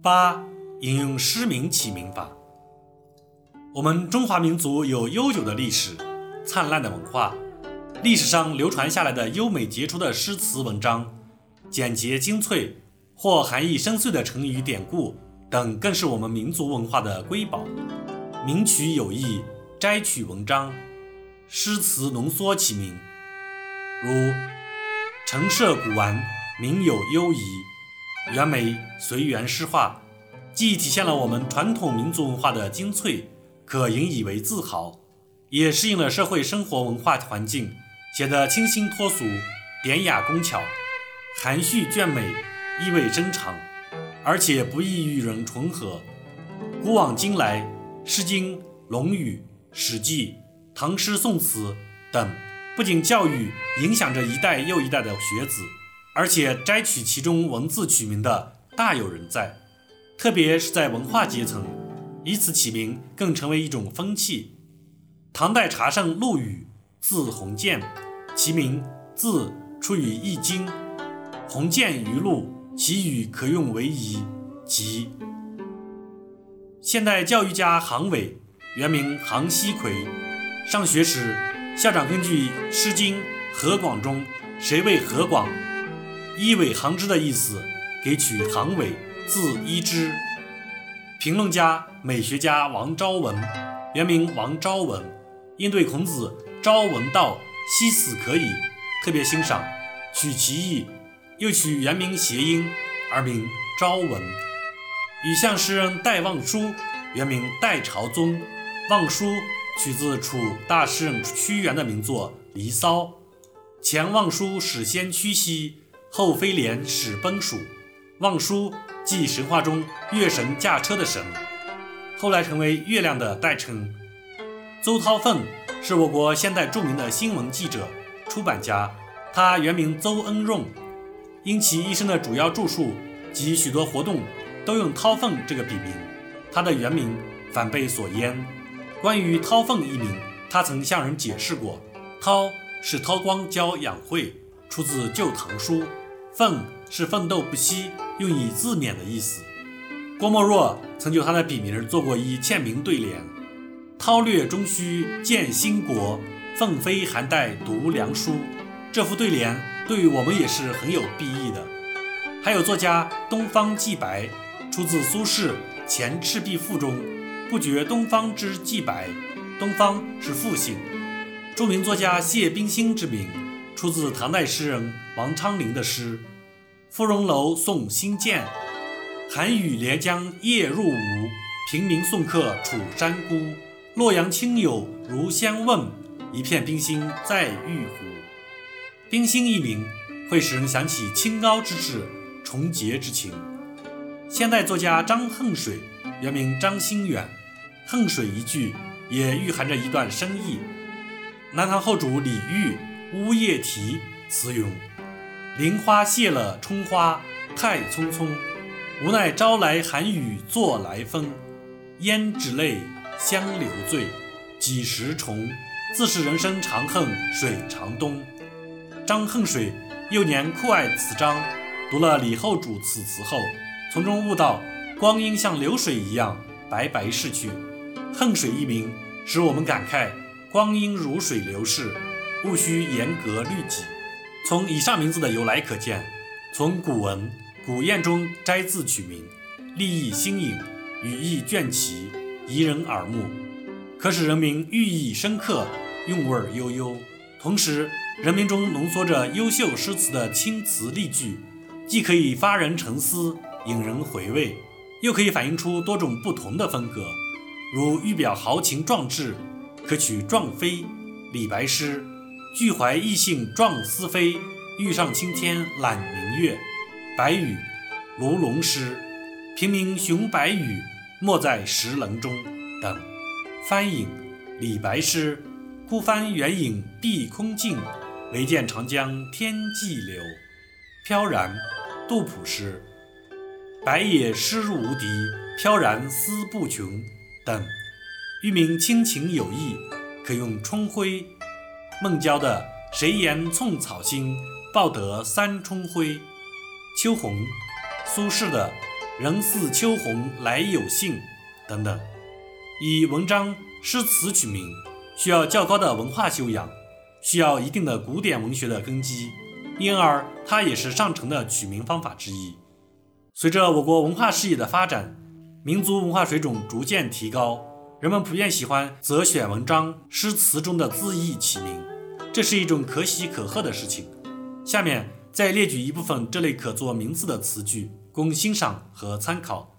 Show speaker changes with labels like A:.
A: 八、引用诗名起名法。我们中华民族有悠久的历史、灿烂的文化，历史上流传下来的优美杰出的诗词文章、简洁精粹或含义深邃的成语典故等，更是我们民族文化的瑰宝。名曲有意，摘取文章、诗词浓缩其名，如陈涉古玩，名有优仪；袁枚随园诗画，既体现了我们传统民族文化的精粹。可引以为自豪，也适应了社会生活文化环境，显得清新脱俗、典雅工巧、含蓄隽美、意味深长，而且不易与人重合。古往今来，《诗经》《论语》《史记》唐诗宋词等，不仅教育影响着一代又一代的学子，而且摘取其中文字取名的大有人在，特别是在文化阶层。以此起名，更成为一种风气。唐代茶圣陆羽，字鸿渐，其名字出于《易经》，鸿渐于陆，其语可用为仪，即。现代教育家杭伟，原名杭希奎，上学时，校长根据《诗经·河广》中“谁为何广，一苇杭之”的意思，给取杭苇，字一之。评论家、美学家王昭文，原名王昭文，因对孔子“朝闻道，夕死可矣”特别欣赏，取其意，又取原名谐音而名昭文。与相诗人戴望舒，原名戴朝宗，望舒取自楚大诗人屈原的名作《离骚》。前望舒始先屈膝，后飞廉始奔蜀。望舒。即神话中月神驾车的神，后来成为月亮的代称。邹韬奋是我国现代著名的新闻记者、出版家，他原名邹恩润，因其一生的主要著述及许多活动都用韬奋这个笔名，他的原名反被所淹。关于韬奋一名，他曾向人解释过：韬是韬光教养晦，出自《旧唐书》；奋是奋斗不息。用以自勉的意思。郭沫若曾就他的笔名做过一签名对联：“韬略终须见兴国，奋飞还待读良书。”这副对联对于我们也是很有裨益的。还有作家东方既白，出自苏轼《前赤壁赋》中，“不觉东方之既白”，东方是复姓。著名作家谢冰心之名，出自唐代诗人王昌龄的诗。芙蓉楼送辛渐，寒雨连江夜入吴。平明送客楚山孤。洛阳亲友如相问，一片冰心在玉壶。冰心一名，会使人想起清高之志、崇洁之情。现代作家张恨水，原名张心远，恨水一句也蕴含着一段深意。南唐后主李煜《乌夜啼》词云。林花谢了春花太匆匆，无奈朝来寒雨作来风。胭脂泪，香留醉，几时重？自是人生长恨水长东。张恨水幼年酷爱此章，读了李后主此词后，从中悟到光阴像流水一样白白逝去。恨水一名，使我们感慨光阴如水流逝，务须严格律己。从以上名字的由来可见，从古文古谚中摘字取名，立意新颖，语意隽奇，宜人耳目，可使人民寓意深刻，韵味悠悠。同时，人民中浓缩着优秀诗词的青词丽句，既可以发人沉思，引人回味，又可以反映出多种不同的风格。如欲表豪情壮志，可取《壮飞》，李白诗。俱怀逸兴壮思飞，欲上青天揽明月。白羽，卢龙诗。平明雄白羽，没在石棱中。等。翻影，李白诗。孤帆远影碧空尽，唯见长江天际流。飘然，杜甫诗。白也诗无敌，飘然思不穷。等。欲明亲情友谊，可用春晖。孟郊的“谁言寸草心，报得三春晖”，秋鸿、苏轼的人似秋鸿来有信”等等。以文章、诗词取名，需要较高的文化修养，需要一定的古典文学的根基，因而它也是上乘的取名方法之一。随着我国文化事业的发展，民族文化水准逐渐提高，人们普遍喜欢择选文章、诗词中的字意起名，这是一种可喜可贺的事情。下面再列举一部分这类可做名字的词句，供欣赏和参考。